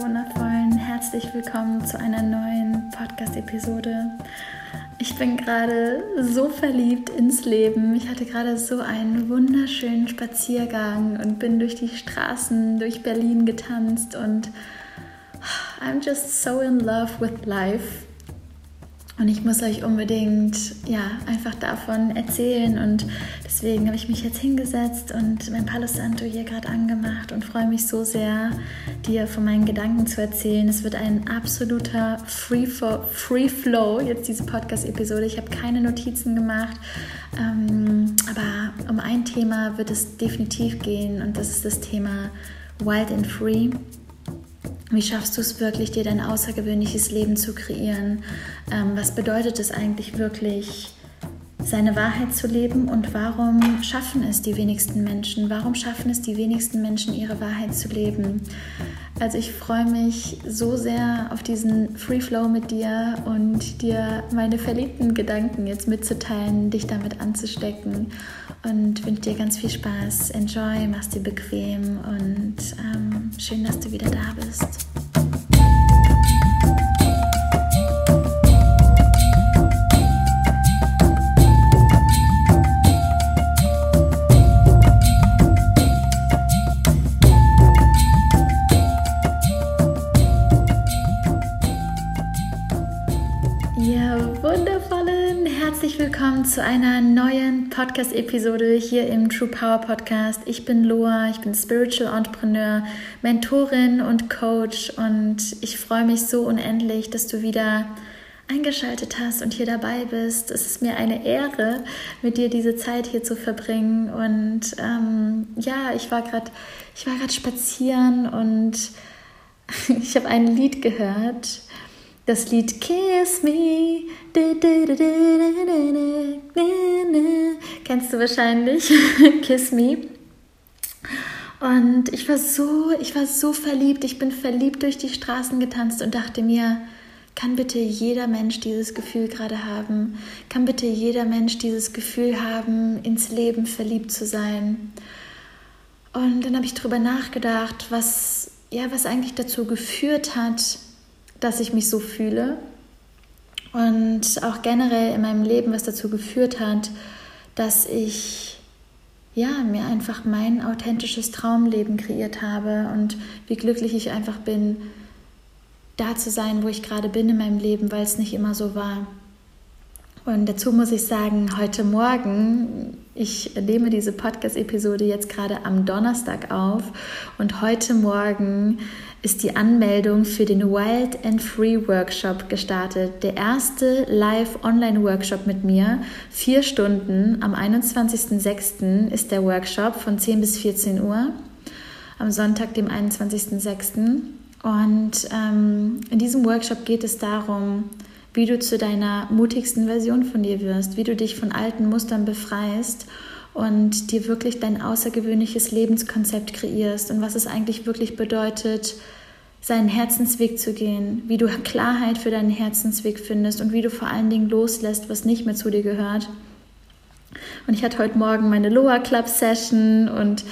Wundervollen. Herzlich willkommen zu einer neuen Podcast-Episode. Ich bin gerade so verliebt ins Leben. Ich hatte gerade so einen wunderschönen Spaziergang und bin durch die Straßen durch Berlin getanzt und I'm just so in love with life. Und ich muss euch unbedingt ja, einfach davon erzählen. Und deswegen habe ich mich jetzt hingesetzt und mein Palo Santo hier gerade angemacht und freue mich so sehr, dir von meinen Gedanken zu erzählen. Es wird ein absoluter Free, Free Flow, jetzt diese Podcast-Episode. Ich habe keine Notizen gemacht. Ähm, aber um ein Thema wird es definitiv gehen und das ist das Thema Wild and Free. Wie schaffst du es wirklich, dir dein außergewöhnliches Leben zu kreieren? Ähm, was bedeutet es eigentlich wirklich, seine Wahrheit zu leben und warum schaffen es die wenigsten Menschen? Warum schaffen es die wenigsten Menschen, ihre Wahrheit zu leben? Also ich freue mich so sehr auf diesen Free Flow mit dir und dir meine verliebten Gedanken jetzt mitzuteilen, dich damit anzustecken und wünsche dir ganz viel Spaß. Enjoy, mach's dir bequem und ähm, schön, dass du wieder da bist. Zu einer neuen Podcast-Episode hier im True Power Podcast. Ich bin Loa, ich bin Spiritual Entrepreneur, Mentorin und Coach und ich freue mich so unendlich, dass du wieder eingeschaltet hast und hier dabei bist. Es ist mir eine Ehre, mit dir diese Zeit hier zu verbringen. Und ähm, ja, ich war gerade, ich war gerade spazieren und ich habe ein Lied gehört das Lied Kiss Me. Kennst du wahrscheinlich? Kiss Me. Und ich war so, ich war so verliebt. Ich bin verliebt durch die Straßen getanzt und dachte mir, kann bitte jeder Mensch dieses Gefühl gerade haben? Kann bitte jeder Mensch dieses Gefühl haben, ins Leben verliebt zu sein? Und dann habe ich darüber nachgedacht, was, ja, was eigentlich dazu geführt hat, dass ich mich so fühle und auch generell in meinem Leben, was dazu geführt hat, dass ich ja, mir einfach mein authentisches Traumleben kreiert habe und wie glücklich ich einfach bin, da zu sein, wo ich gerade bin in meinem Leben, weil es nicht immer so war. Und dazu muss ich sagen, heute Morgen, ich nehme diese Podcast-Episode jetzt gerade am Donnerstag auf und heute Morgen ist die Anmeldung für den Wild and Free Workshop gestartet. Der erste Live-Online-Workshop mit mir. Vier Stunden. Am 21.06. ist der Workshop von 10 bis 14 Uhr. Am Sonntag, dem 21.06. Und ähm, in diesem Workshop geht es darum, wie du zu deiner mutigsten Version von dir wirst, wie du dich von alten Mustern befreist und dir wirklich dein außergewöhnliches Lebenskonzept kreierst und was es eigentlich wirklich bedeutet, seinen Herzensweg zu gehen, wie du Klarheit für deinen Herzensweg findest und wie du vor allen Dingen loslässt, was nicht mehr zu dir gehört. Und ich hatte heute Morgen meine Loa Club Session und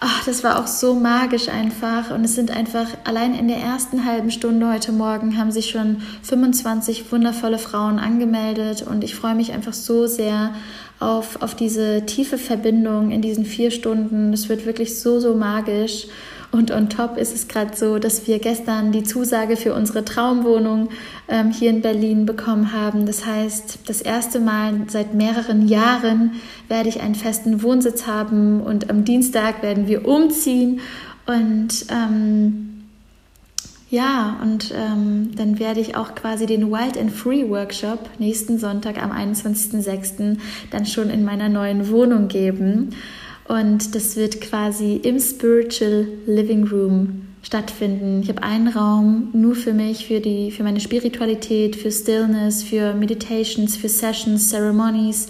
ach, das war auch so magisch einfach. Und es sind einfach, allein in der ersten halben Stunde heute Morgen haben sich schon 25 wundervolle Frauen angemeldet. Und ich freue mich einfach so sehr auf, auf diese tiefe Verbindung in diesen vier Stunden. Es wird wirklich so, so magisch. Und on top ist es gerade so, dass wir gestern die Zusage für unsere Traumwohnung ähm, hier in Berlin bekommen haben. Das heißt, das erste Mal seit mehreren Jahren werde ich einen festen Wohnsitz haben und am Dienstag werden wir umziehen. Und ähm, ja, und ähm, dann werde ich auch quasi den Wild and Free Workshop nächsten Sonntag am 21.06. dann schon in meiner neuen Wohnung geben. Und das wird quasi im Spiritual Living Room stattfinden. Ich habe einen Raum nur für mich, für, die, für meine Spiritualität, für Stillness, für Meditations, für Sessions, Ceremonies.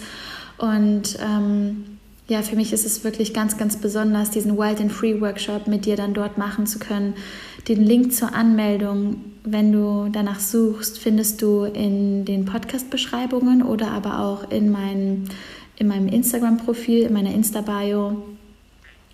Und ähm, ja, für mich ist es wirklich ganz, ganz besonders, diesen Wild and Free Workshop mit dir dann dort machen zu können. Den Link zur Anmeldung, wenn du danach suchst, findest du in den Podcast-Beschreibungen oder aber auch in meinen in meinem Instagram-Profil, in meiner Insta-Bio.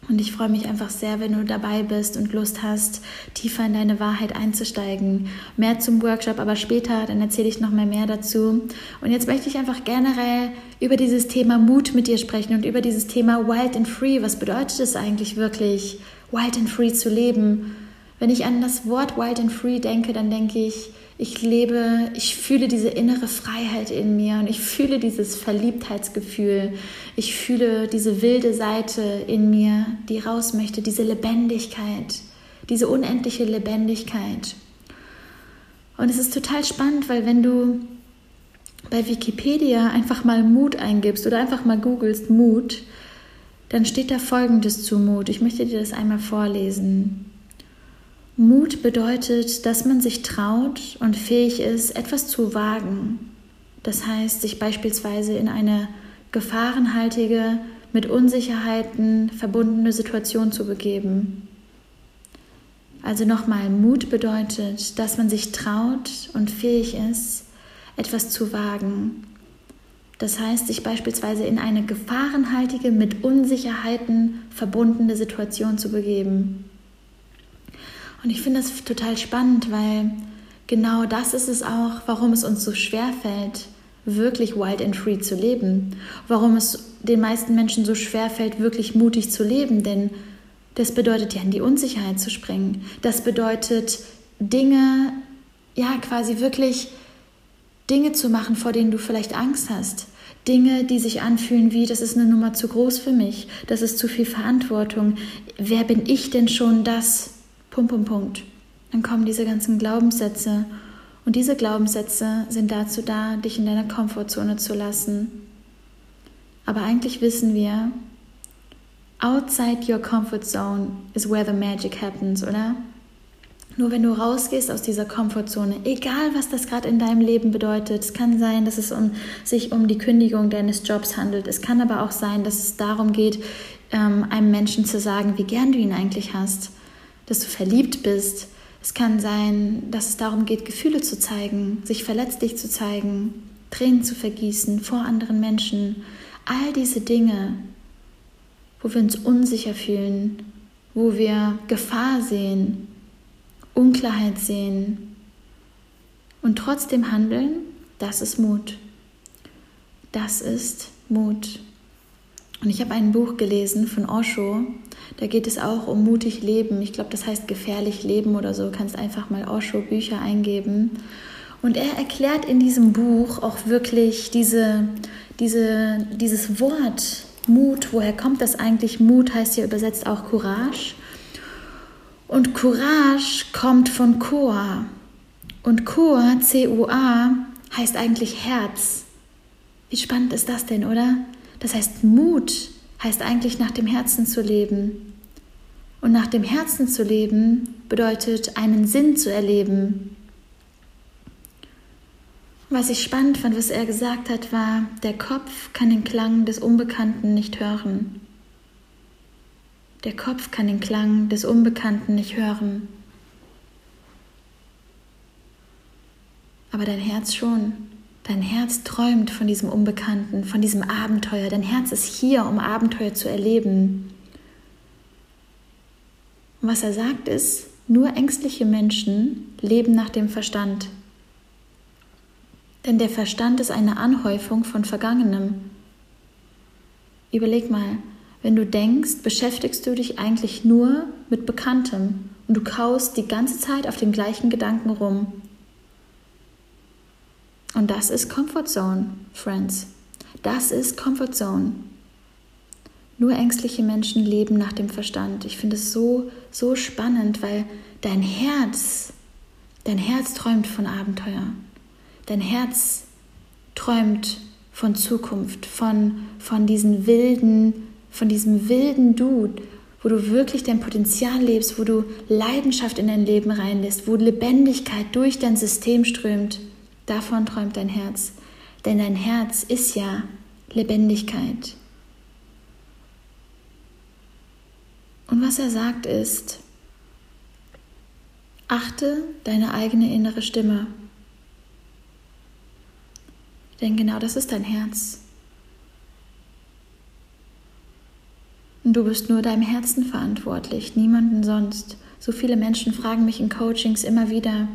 Und ich freue mich einfach sehr, wenn du dabei bist und Lust hast, tiefer in deine Wahrheit einzusteigen. Mehr zum Workshop, aber später, dann erzähle ich noch mal mehr dazu. Und jetzt möchte ich einfach generell über dieses Thema Mut mit dir sprechen und über dieses Thema Wild and Free. Was bedeutet es eigentlich wirklich, Wild and Free zu leben? Wenn ich an das Wort Wild and Free denke, dann denke ich, ich lebe, ich fühle diese innere Freiheit in mir und ich fühle dieses Verliebtheitsgefühl. Ich fühle diese wilde Seite in mir, die raus möchte, diese Lebendigkeit, diese unendliche Lebendigkeit. Und es ist total spannend, weil wenn du bei Wikipedia einfach mal Mut eingibst oder einfach mal googelst Mut, dann steht da Folgendes zu Mut. Ich möchte dir das einmal vorlesen. Mut bedeutet, dass man sich traut und fähig ist, etwas zu wagen. Das heißt, sich beispielsweise in eine gefahrenhaltige, mit Unsicherheiten verbundene Situation zu begeben. Also nochmal, Mut bedeutet, dass man sich traut und fähig ist, etwas zu wagen. Das heißt, sich beispielsweise in eine gefahrenhaltige, mit Unsicherheiten verbundene Situation zu begeben. Und ich finde das total spannend, weil genau das ist es auch, warum es uns so schwer fällt, wirklich wild and free zu leben. Warum es den meisten Menschen so schwer fällt, wirklich mutig zu leben. Denn das bedeutet ja in die Unsicherheit zu springen. Das bedeutet Dinge, ja quasi wirklich Dinge zu machen, vor denen du vielleicht Angst hast. Dinge, die sich anfühlen wie, das ist eine Nummer zu groß für mich, das ist zu viel Verantwortung. Wer bin ich denn schon das? Punkt, Punkt, Punkt. Dann kommen diese ganzen Glaubenssätze. Und diese Glaubenssätze sind dazu da, dich in deiner Komfortzone zu lassen. Aber eigentlich wissen wir, outside your comfort zone is where the magic happens, oder? Nur wenn du rausgehst aus dieser Komfortzone, egal was das gerade in deinem Leben bedeutet, es kann sein, dass es um, sich um die Kündigung deines Jobs handelt, es kann aber auch sein, dass es darum geht, ähm, einem Menschen zu sagen, wie gern du ihn eigentlich hast dass du verliebt bist. Es kann sein, dass es darum geht, Gefühle zu zeigen, sich verletzlich zu zeigen, Tränen zu vergießen vor anderen Menschen. All diese Dinge, wo wir uns unsicher fühlen, wo wir Gefahr sehen, Unklarheit sehen und trotzdem handeln, das ist Mut. Das ist Mut. Und ich habe ein Buch gelesen von Osho, da geht es auch um mutig leben. Ich glaube, das heißt gefährlich leben oder so. Du kannst einfach mal Osho Bücher eingeben. Und er erklärt in diesem Buch auch wirklich diese, diese, dieses Wort Mut. Woher kommt das eigentlich? Mut heißt ja übersetzt auch Courage. Und Courage kommt von Koa. Und Koa, C-U-A, heißt eigentlich Herz. Wie spannend ist das denn, oder? Das heißt, Mut heißt eigentlich nach dem Herzen zu leben. Und nach dem Herzen zu leben bedeutet einen Sinn zu erleben. Was ich spannend fand, was er gesagt hat, war, der Kopf kann den Klang des Unbekannten nicht hören. Der Kopf kann den Klang des Unbekannten nicht hören. Aber dein Herz schon. Dein Herz träumt von diesem Unbekannten, von diesem Abenteuer. Dein Herz ist hier, um Abenteuer zu erleben. Und was er sagt ist, nur ängstliche Menschen leben nach dem Verstand. Denn der Verstand ist eine Anhäufung von Vergangenem. Überleg mal, wenn du denkst, beschäftigst du dich eigentlich nur mit Bekanntem und du kaust die ganze Zeit auf dem gleichen Gedanken rum. Und das ist Comfort Zone, Friends. Das ist Comfort Zone. Nur ängstliche Menschen leben nach dem Verstand. Ich finde es so, so spannend, weil dein Herz, dein Herz träumt von Abenteuer. Dein Herz träumt von Zukunft, von, von diesen wilden, von diesem wilden Du, wo du wirklich dein Potenzial lebst, wo du Leidenschaft in dein Leben reinlässt, wo Lebendigkeit durch dein System strömt. Davon träumt dein Herz, denn dein Herz ist ja Lebendigkeit. Und was er sagt ist, achte deine eigene innere Stimme. Denn genau das ist dein Herz. Und du bist nur deinem Herzen verantwortlich, niemanden sonst. So viele Menschen fragen mich in Coachings immer wieder,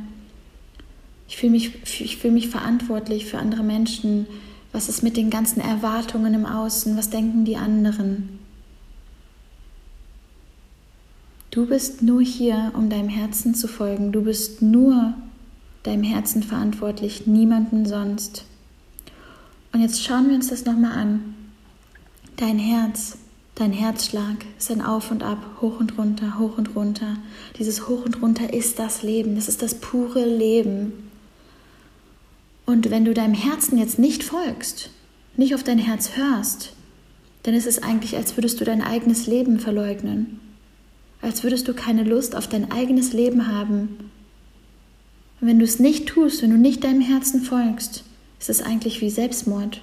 ich fühle mich, ich fühl mich verantwortlich für andere Menschen. Was ist mit den ganzen Erwartungen im Außen? Was denken die anderen? Du bist nur hier, um deinem Herzen zu folgen. Du bist nur deinem Herzen verantwortlich, niemanden sonst. Und jetzt schauen wir uns das nochmal an. Dein Herz, dein Herzschlag ist ein Auf und Ab, hoch und runter, hoch und runter. Dieses Hoch und runter ist das Leben, das ist das pure Leben. Und wenn du deinem Herzen jetzt nicht folgst, nicht auf dein Herz hörst, dann ist es eigentlich, als würdest du dein eigenes Leben verleugnen. Als würdest du keine Lust auf dein eigenes Leben haben. Und wenn du es nicht tust, wenn du nicht deinem Herzen folgst, ist es eigentlich wie Selbstmord.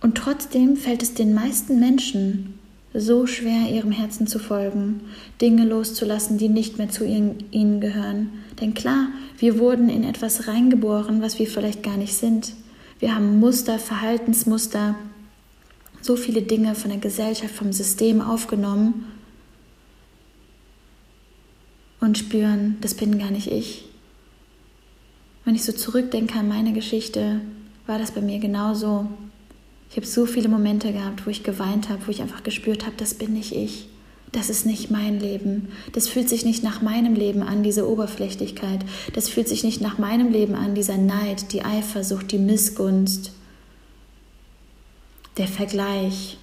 Und trotzdem fällt es den meisten Menschen so schwer, ihrem Herzen zu folgen, Dinge loszulassen, die nicht mehr zu ihnen gehören. Denn klar, wir wurden in etwas reingeboren, was wir vielleicht gar nicht sind. Wir haben Muster, Verhaltensmuster, so viele Dinge von der Gesellschaft, vom System aufgenommen und spüren, das bin gar nicht ich. Wenn ich so zurückdenke an meine Geschichte, war das bei mir genauso. Ich habe so viele Momente gehabt, wo ich geweint habe, wo ich einfach gespürt habe, das bin nicht ich. Das ist nicht mein Leben. Das fühlt sich nicht nach meinem Leben an, diese Oberflächlichkeit. Das fühlt sich nicht nach meinem Leben an, dieser Neid, die Eifersucht, die Missgunst, der Vergleich,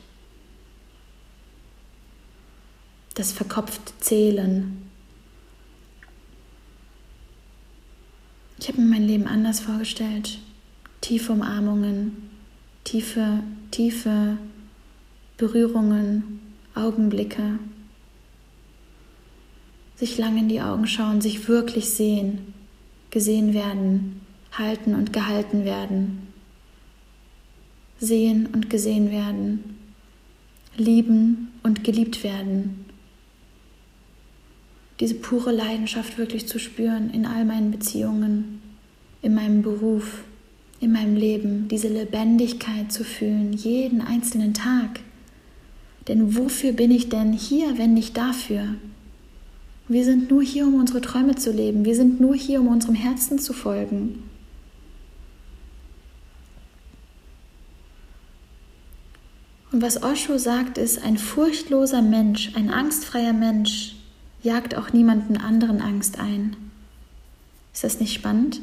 das verkopfte Zählen. Ich habe mir mein Leben anders vorgestellt. Tiefe Umarmungen, tiefe, tiefe Berührungen, Augenblicke, sich lang in die Augen schauen, sich wirklich sehen, gesehen werden, halten und gehalten werden, sehen und gesehen werden, lieben und geliebt werden. Diese pure Leidenschaft wirklich zu spüren in all meinen Beziehungen, in meinem Beruf, in meinem Leben, diese Lebendigkeit zu fühlen, jeden einzelnen Tag. Denn wofür bin ich denn hier, wenn nicht dafür? Wir sind nur hier, um unsere Träume zu leben. Wir sind nur hier, um unserem Herzen zu folgen. Und was Osho sagt, ist, ein furchtloser Mensch, ein angstfreier Mensch jagt auch niemanden anderen Angst ein. Ist das nicht spannend?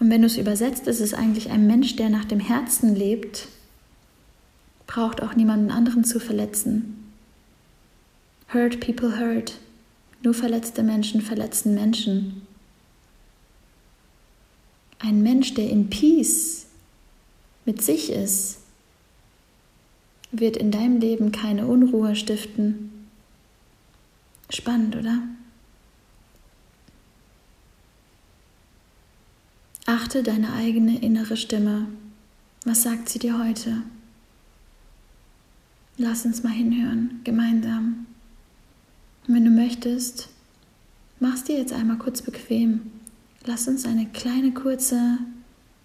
Und wenn du es übersetzt, ist es eigentlich ein Mensch, der nach dem Herzen lebt, braucht auch niemanden anderen zu verletzen. Hurt people hurt. Nur verletzte Menschen verletzen Menschen. Ein Mensch, der in Peace mit sich ist, wird in deinem Leben keine Unruhe stiften. Spannend, oder? Achte deine eigene innere Stimme. Was sagt sie dir heute? Lass uns mal hinhören, gemeinsam. Und wenn du möchtest, mach's dir jetzt einmal kurz bequem. Lass uns eine kleine kurze,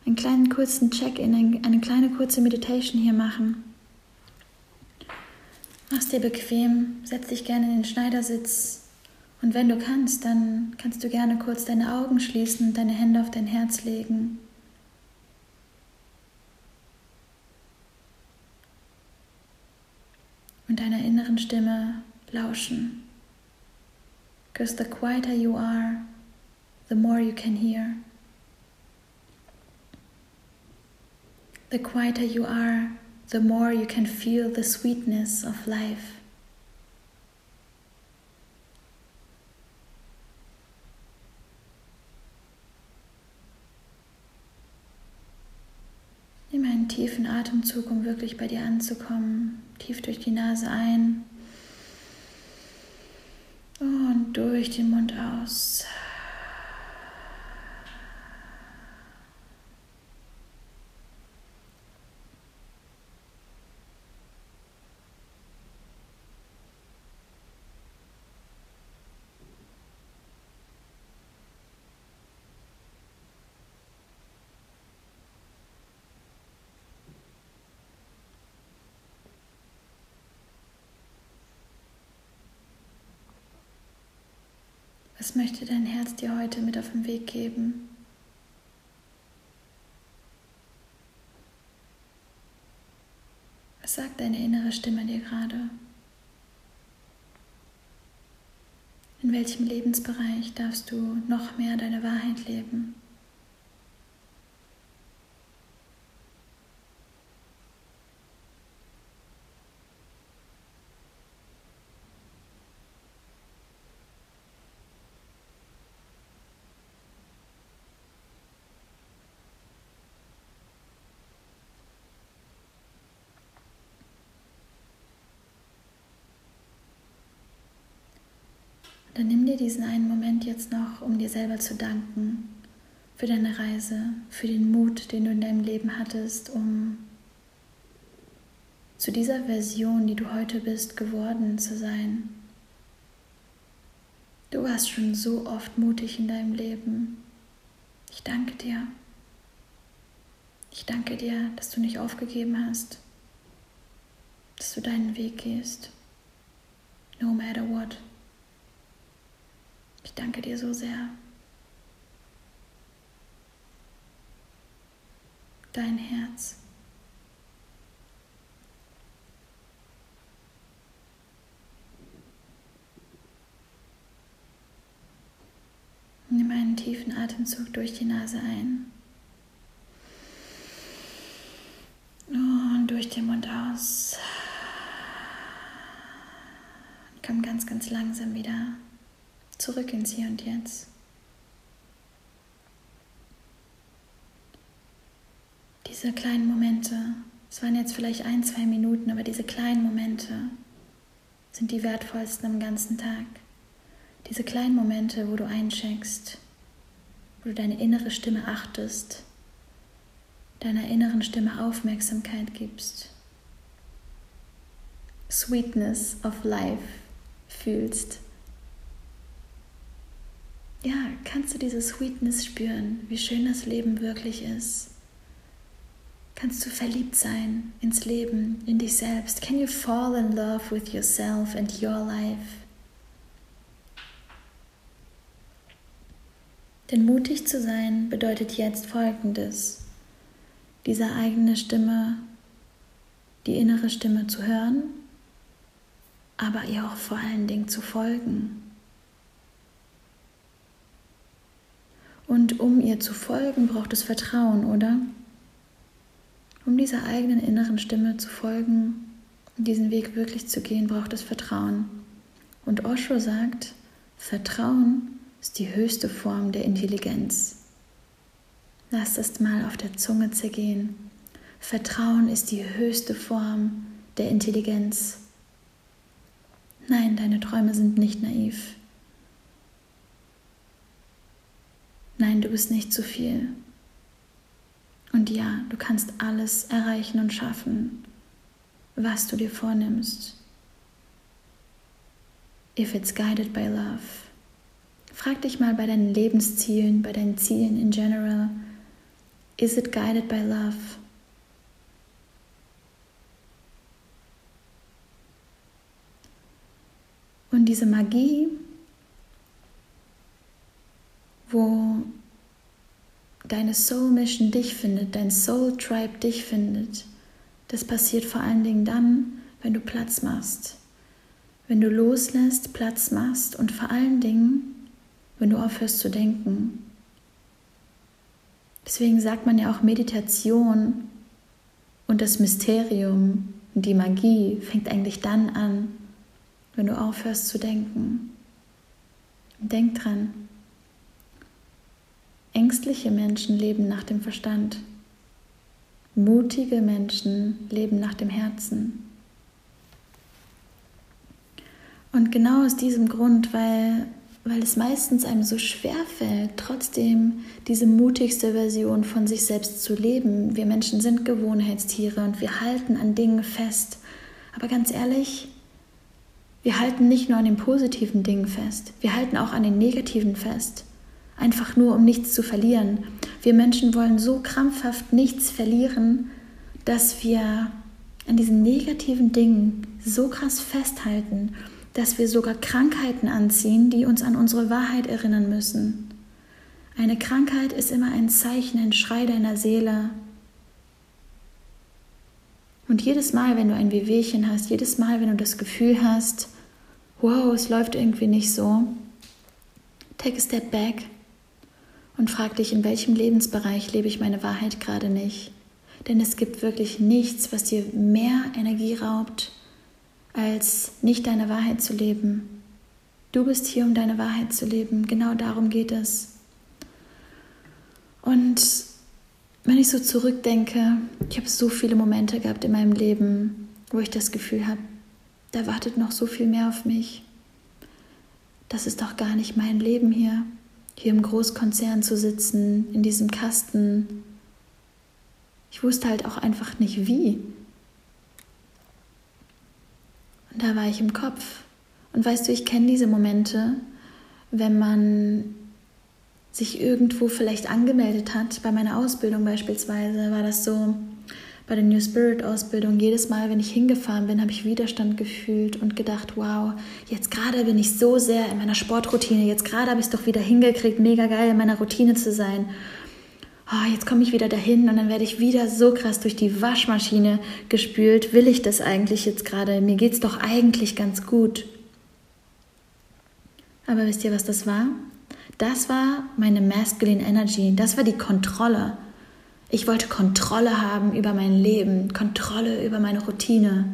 einen kleinen kurzen Check-in, eine kleine kurze Meditation hier machen. Mach's dir bequem, setz dich gerne in den Schneidersitz und wenn du kannst, dann kannst du gerne kurz deine Augen schließen und deine Hände auf dein Herz legen. Und deiner inneren Stimme lauschen. Because the quieter you are, the more you can hear. The quieter you are, the more you can feel the sweetness of life. Nimm einen tiefen Atemzug, um wirklich bei dir anzukommen. Tief durch die Nase ein und durch den Mund aus. Was möchte dein Herz dir heute mit auf den Weg geben? Was sagt deine innere Stimme dir gerade? In welchem Lebensbereich darfst du noch mehr deine Wahrheit leben? Dann nimm dir diesen einen Moment jetzt noch, um dir selber zu danken für deine Reise, für den Mut, den du in deinem Leben hattest, um zu dieser Version, die du heute bist, geworden zu sein. Du warst schon so oft mutig in deinem Leben. Ich danke dir. Ich danke dir, dass du nicht aufgegeben hast, dass du deinen Weg gehst, no matter what. Ich danke dir so sehr. Dein Herz. Nimm einen tiefen Atemzug durch die Nase ein. Und durch den Mund aus. komm ganz, ganz langsam wieder zurück ins Hier und Jetzt. Diese kleinen Momente, es waren jetzt vielleicht ein, zwei Minuten, aber diese kleinen Momente sind die wertvollsten am ganzen Tag. Diese kleinen Momente, wo du eincheckst, wo du deine innere Stimme achtest, deiner inneren Stimme Aufmerksamkeit gibst, Sweetness of Life fühlst ja, kannst du diese Sweetness spüren, wie schön das Leben wirklich ist? Kannst du verliebt sein ins Leben, in dich selbst? Can you fall in love with yourself and your life? Denn mutig zu sein bedeutet jetzt Folgendes. Diese eigene Stimme, die innere Stimme zu hören, aber ihr auch vor allen Dingen zu folgen. Und um ihr zu folgen, braucht es Vertrauen, oder? Um dieser eigenen inneren Stimme zu folgen, diesen Weg wirklich zu gehen, braucht es Vertrauen. Und Osho sagt, Vertrauen ist die höchste Form der Intelligenz. Lass das mal auf der Zunge zergehen. Vertrauen ist die höchste Form der Intelligenz. Nein, deine Träume sind nicht naiv. Nein, du bist nicht zu viel. Und ja, du kannst alles erreichen und schaffen, was du dir vornimmst. If it's guided by love. Frag dich mal bei deinen Lebenszielen, bei deinen Zielen in general, is it guided by love? Und diese Magie, wo deine Soul Mission dich findet, dein Soul Tribe dich findet, das passiert vor allen Dingen dann, wenn du Platz machst. Wenn du loslässt, Platz machst und vor allen Dingen, wenn du aufhörst zu denken. Deswegen sagt man ja auch Meditation und das Mysterium und die Magie fängt eigentlich dann an, wenn du aufhörst zu denken. Denk dran, Ängstliche Menschen leben nach dem Verstand. Mutige Menschen leben nach dem Herzen. Und genau aus diesem Grund, weil, weil es meistens einem so schwer fällt, trotzdem diese mutigste Version von sich selbst zu leben. Wir Menschen sind Gewohnheitstiere und wir halten an Dingen fest. Aber ganz ehrlich, wir halten nicht nur an den positiven Dingen fest, wir halten auch an den negativen fest einfach nur um nichts zu verlieren. Wir Menschen wollen so krampfhaft nichts verlieren, dass wir an diesen negativen Dingen so krass festhalten, dass wir sogar Krankheiten anziehen, die uns an unsere Wahrheit erinnern müssen. Eine Krankheit ist immer ein Zeichen, ein Schrei deiner Seele. Und jedes Mal, wenn du ein Wehwehchen hast, jedes Mal, wenn du das Gefühl hast, wow, es läuft irgendwie nicht so, take a step back und frag dich, in welchem Lebensbereich lebe ich meine Wahrheit gerade nicht. Denn es gibt wirklich nichts, was dir mehr Energie raubt, als nicht deine Wahrheit zu leben. Du bist hier, um deine Wahrheit zu leben. Genau darum geht es. Und wenn ich so zurückdenke, ich habe so viele Momente gehabt in meinem Leben, wo ich das Gefühl habe, da wartet noch so viel mehr auf mich. Das ist doch gar nicht mein Leben hier, hier im Großkonzern zu sitzen, in diesem Kasten. Ich wusste halt auch einfach nicht wie. Und da war ich im Kopf. Und weißt du, ich kenne diese Momente, wenn man sich irgendwo vielleicht angemeldet hat. Bei meiner Ausbildung beispielsweise war das so, bei der New Spirit Ausbildung, jedes Mal, wenn ich hingefahren bin, habe ich Widerstand gefühlt und gedacht, wow, jetzt gerade bin ich so sehr in meiner Sportroutine, jetzt gerade habe ich es doch wieder hingekriegt, mega geil in meiner Routine zu sein. Oh, jetzt komme ich wieder dahin und dann werde ich wieder so krass durch die Waschmaschine gespült. Will ich das eigentlich jetzt gerade? Mir geht es doch eigentlich ganz gut. Aber wisst ihr, was das war? Das war meine Masculine Energy, das war die Kontrolle. Ich wollte Kontrolle haben über mein Leben, Kontrolle über meine Routine.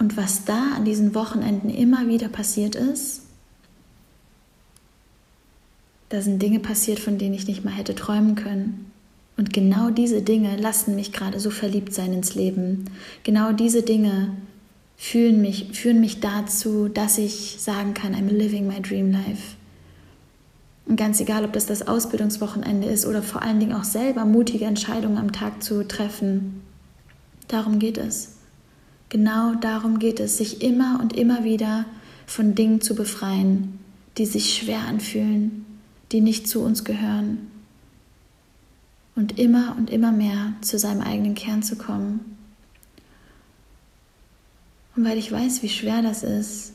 Und was da an diesen Wochenenden immer wieder passiert ist, da sind Dinge passiert, von denen ich nicht mal hätte träumen können. Und genau diese Dinge lassen mich gerade so verliebt sein ins Leben. Genau diese Dinge führen mich, führen mich dazu, dass ich sagen kann, I'm living my dream life. Und ganz egal, ob das das Ausbildungswochenende ist oder vor allen Dingen auch selber mutige Entscheidungen am Tag zu treffen. Darum geht es. Genau darum geht es, sich immer und immer wieder von Dingen zu befreien, die sich schwer anfühlen, die nicht zu uns gehören. Und immer und immer mehr zu seinem eigenen Kern zu kommen. Und weil ich weiß, wie schwer das ist,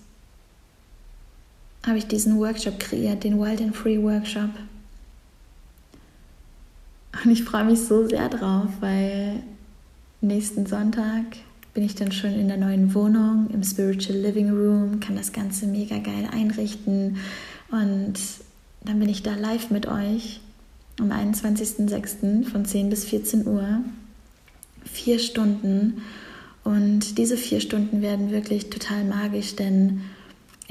habe ich diesen Workshop kreiert, den Wild and Free Workshop. Und ich freue mich so sehr drauf, weil nächsten Sonntag bin ich dann schon in der neuen Wohnung, im Spiritual Living Room, kann das Ganze mega geil einrichten und dann bin ich da live mit euch am 21.06. von 10 bis 14 Uhr. Vier Stunden und diese vier Stunden werden wirklich total magisch, denn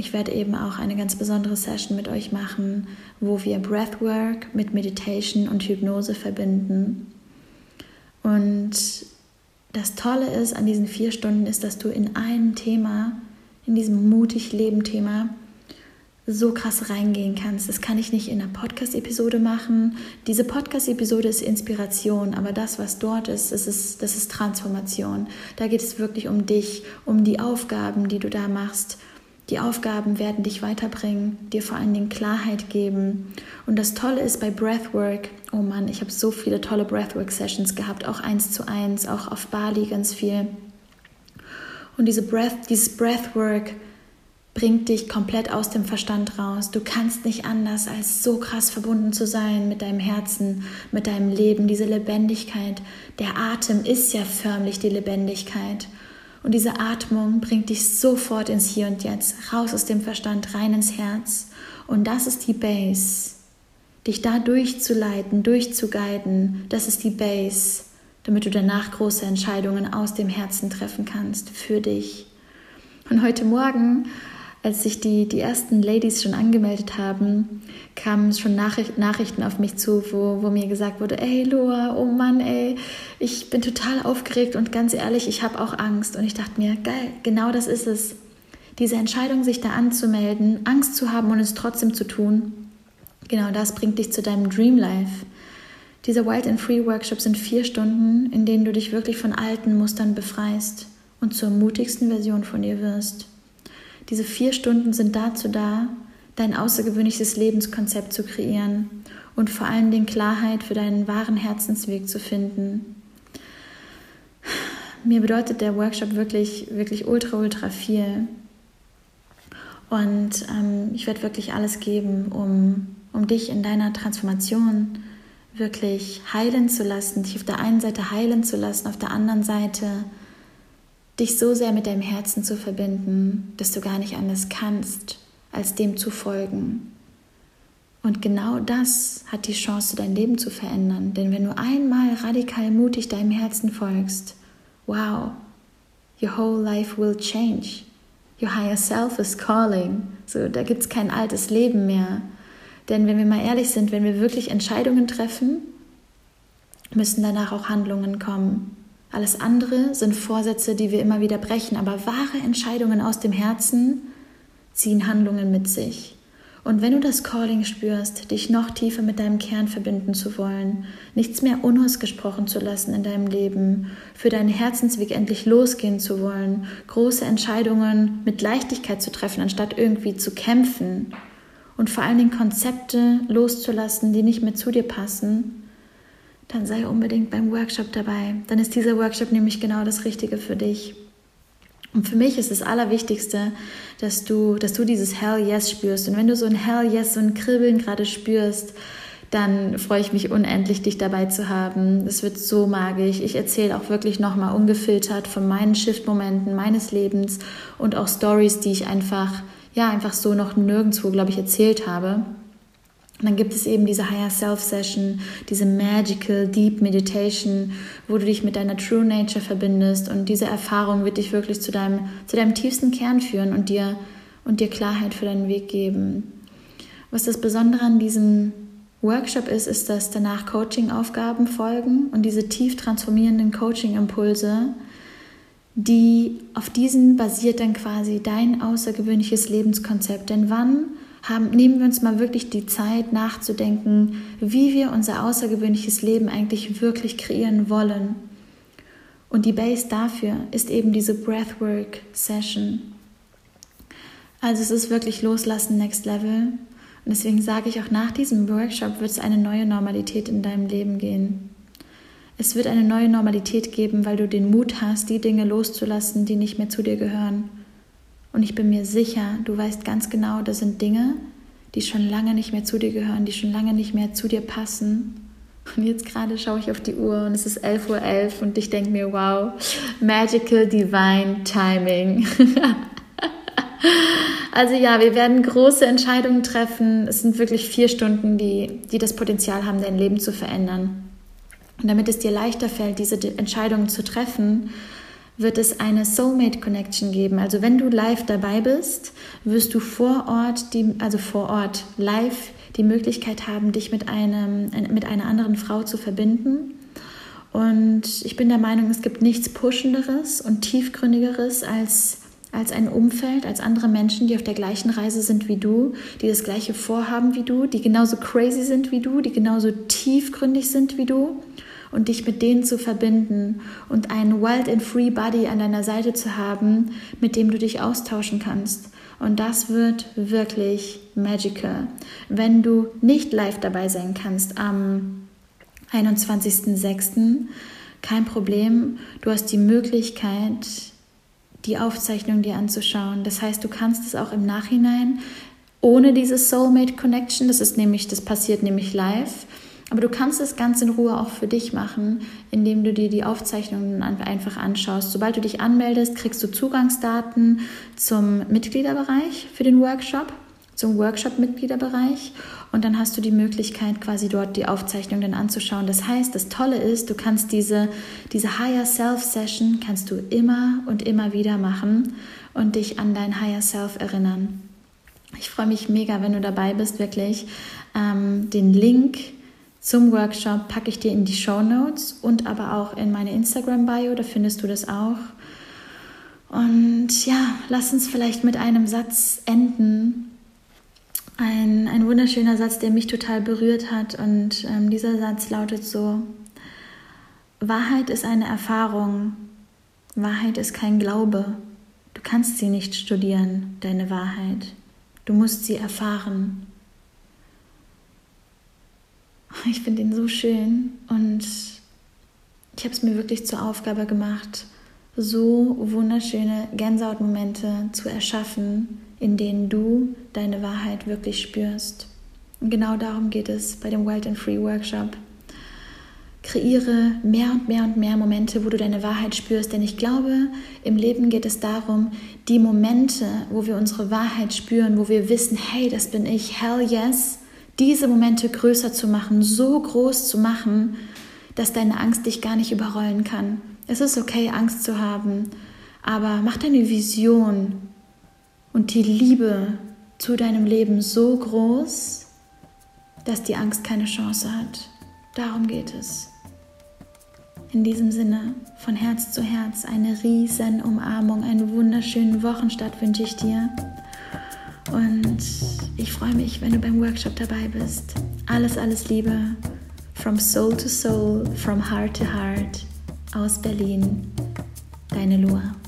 ich werde eben auch eine ganz besondere Session mit euch machen, wo wir Breathwork mit Meditation und Hypnose verbinden. Und das Tolle ist an diesen vier Stunden ist, dass du in einem Thema, in diesem mutig Leben Thema, so krass reingehen kannst. Das kann ich nicht in einer Podcast-Episode machen. Diese Podcast-Episode ist Inspiration, aber das, was dort ist, das ist, das ist Transformation. Da geht es wirklich um dich, um die Aufgaben, die du da machst die Aufgaben werden dich weiterbringen, dir vor allen Dingen Klarheit geben. Und das Tolle ist bei Breathwork, oh Mann, ich habe so viele tolle Breathwork-Sessions gehabt, auch eins zu eins, auch auf Bali ganz viel. Und diese Breath, dieses Breathwork bringt dich komplett aus dem Verstand raus. Du kannst nicht anders, als so krass verbunden zu sein mit deinem Herzen, mit deinem Leben, diese Lebendigkeit. Der Atem ist ja förmlich die Lebendigkeit. Und diese Atmung bringt dich sofort ins Hier und Jetzt, raus aus dem Verstand, rein ins Herz. Und das ist die Base. Dich da durchzuleiten, durchzuguiden, das ist die Base, damit du danach große Entscheidungen aus dem Herzen treffen kannst, für dich. Und heute Morgen als sich die, die ersten Ladies schon angemeldet haben, kamen schon Nachricht, Nachrichten auf mich zu, wo, wo mir gesagt wurde, ey Loa, oh Mann, ey, ich bin total aufgeregt und ganz ehrlich, ich habe auch Angst. Und ich dachte mir, geil, genau das ist es. Diese Entscheidung, sich da anzumelden, Angst zu haben und es trotzdem zu tun, genau das bringt dich zu deinem Dream Life. Diese Wild and Free Workshops sind vier Stunden, in denen du dich wirklich von alten Mustern befreist und zur mutigsten Version von dir wirst. Diese vier Stunden sind dazu da, dein außergewöhnliches Lebenskonzept zu kreieren und vor allen Dingen Klarheit für deinen wahren Herzensweg zu finden. mir bedeutet der Workshop wirklich, wirklich ultra, ultra viel. Und ähm, ich werde wirklich alles geben, um, um dich in deiner Transformation wirklich heilen zu lassen, dich auf der einen Seite heilen zu lassen, auf der anderen Seite dich so sehr mit deinem Herzen zu verbinden, dass du gar nicht anders kannst, als dem zu folgen. Und genau das hat die Chance, dein Leben zu verändern. Denn wenn du einmal radikal mutig deinem Herzen folgst, wow, your whole life will change. Your higher self is calling. So, da gibt es kein altes Leben mehr. Denn wenn wir mal ehrlich sind, wenn wir wirklich Entscheidungen treffen, müssen danach auch Handlungen kommen. Alles andere sind Vorsätze, die wir immer wieder brechen, aber wahre Entscheidungen aus dem Herzen ziehen Handlungen mit sich. Und wenn du das Calling spürst, dich noch tiefer mit deinem Kern verbinden zu wollen, nichts mehr unausgesprochen zu lassen in deinem Leben, für deinen Herzensweg endlich losgehen zu wollen, große Entscheidungen mit Leichtigkeit zu treffen, anstatt irgendwie zu kämpfen und vor allen Dingen Konzepte loszulassen, die nicht mehr zu dir passen, dann sei unbedingt beim Workshop dabei. Dann ist dieser Workshop nämlich genau das Richtige für dich. Und für mich ist das Allerwichtigste, dass du, dass du dieses Hell Yes spürst. Und wenn du so ein Hell Yes, so ein Kribbeln gerade spürst, dann freue ich mich unendlich, dich dabei zu haben. Es wird so magisch. Ich erzähle auch wirklich nochmal ungefiltert von meinen Shift-Momenten meines Lebens und auch Stories, die ich einfach, ja, einfach so noch nirgendwo, glaube ich, erzählt habe. Und dann gibt es eben diese Higher Self Session, diese Magical Deep Meditation, wo du dich mit deiner True Nature verbindest und diese Erfahrung wird dich wirklich zu deinem, zu deinem tiefsten Kern führen und dir, und dir Klarheit für deinen Weg geben. Was das Besondere an diesem Workshop ist, ist, dass danach Coaching-Aufgaben folgen und diese tief transformierenden Coaching-Impulse, die auf diesen basiert dann quasi dein außergewöhnliches Lebenskonzept. Denn wann haben, nehmen wir uns mal wirklich die Zeit nachzudenken, wie wir unser außergewöhnliches Leben eigentlich wirklich kreieren wollen. Und die Base dafür ist eben diese Breathwork Session. Also es ist wirklich loslassen Next Level. Und deswegen sage ich auch nach diesem Workshop wird es eine neue Normalität in deinem Leben gehen. Es wird eine neue Normalität geben, weil du den Mut hast, die Dinge loszulassen, die nicht mehr zu dir gehören und ich bin mir sicher, du weißt ganz genau, das sind Dinge, die schon lange nicht mehr zu dir gehören, die schon lange nicht mehr zu dir passen. Und jetzt gerade schaue ich auf die Uhr und es ist 11.11 Uhr .11 und ich denke mir, wow, magical divine timing. also ja, wir werden große Entscheidungen treffen. Es sind wirklich vier Stunden, die, die das Potenzial haben, dein Leben zu verändern. Und damit es dir leichter fällt, diese Entscheidungen zu treffen, wird es eine Soulmate Connection geben. Also wenn du live dabei bist, wirst du vor Ort, die, also vor Ort live die Möglichkeit haben, dich mit, einem, mit einer anderen Frau zu verbinden. Und ich bin der Meinung, es gibt nichts Puschenderes und Tiefgründigeres als, als ein Umfeld, als andere Menschen, die auf der gleichen Reise sind wie du, die das gleiche vorhaben wie du, die genauso crazy sind wie du, die genauso tiefgründig sind wie du und dich mit denen zu verbinden und einen Wild and Free Body an deiner Seite zu haben, mit dem du dich austauschen kannst. Und das wird wirklich magical. Wenn du nicht live dabei sein kannst am 21.06., kein Problem. Du hast die Möglichkeit, die Aufzeichnung dir anzuschauen. Das heißt, du kannst es auch im Nachhinein ohne diese Soulmate Connection, das ist nämlich, das passiert nämlich live, aber du kannst das ganz in Ruhe auch für dich machen, indem du dir die Aufzeichnungen einfach anschaust. Sobald du dich anmeldest, kriegst du Zugangsdaten zum Mitgliederbereich für den Workshop, zum Workshop-Mitgliederbereich. Und dann hast du die Möglichkeit, quasi dort die Aufzeichnung dann anzuschauen. Das heißt, das Tolle ist, du kannst diese, diese Higher Self Session kannst du immer und immer wieder machen und dich an dein Higher Self erinnern. Ich freue mich mega, wenn du dabei bist, wirklich. Ähm, den Link zum Workshop packe ich dir in die Show Notes und aber auch in meine Instagram-Bio, da findest du das auch. Und ja, lass uns vielleicht mit einem Satz enden. Ein, ein wunderschöner Satz, der mich total berührt hat. Und ähm, dieser Satz lautet so, Wahrheit ist eine Erfahrung, Wahrheit ist kein Glaube. Du kannst sie nicht studieren, deine Wahrheit. Du musst sie erfahren. Ich finde ihn so schön und ich habe es mir wirklich zur Aufgabe gemacht, so wunderschöne Gänsehautmomente zu erschaffen, in denen du deine Wahrheit wirklich spürst. Und genau darum geht es bei dem Wild and Free Workshop. Kreiere mehr und mehr und mehr Momente, wo du deine Wahrheit spürst, denn ich glaube, im Leben geht es darum, die Momente, wo wir unsere Wahrheit spüren, wo wir wissen, hey, das bin ich, hell yes, diese Momente größer zu machen, so groß zu machen, dass deine Angst dich gar nicht überrollen kann. Es ist okay, Angst zu haben, aber mach deine Vision und die Liebe zu deinem Leben so groß, dass die Angst keine Chance hat. Darum geht es. In diesem Sinne, von Herz zu Herz, eine riesen Umarmung, einen wunderschönen Wochenstart wünsche ich dir. Und ich freue mich, wenn du beim Workshop dabei bist. Alles, alles Liebe. From Soul to Soul, from Heart to Heart aus Berlin. Deine Lua.